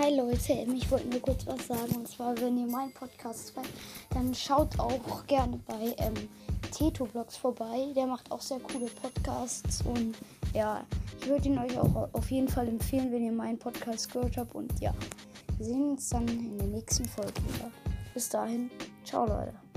Hi Leute, ich wollte nur kurz was sagen. Und zwar, wenn ihr meinen Podcast hört, dann schaut auch gerne bei ähm, Teto Vlogs vorbei. Der macht auch sehr coole Podcasts. Und ja, ich würde ihn euch auch auf jeden Fall empfehlen, wenn ihr meinen Podcast gehört habt. Und ja, wir sehen uns dann in der nächsten Folge wieder. Bis dahin, ciao Leute.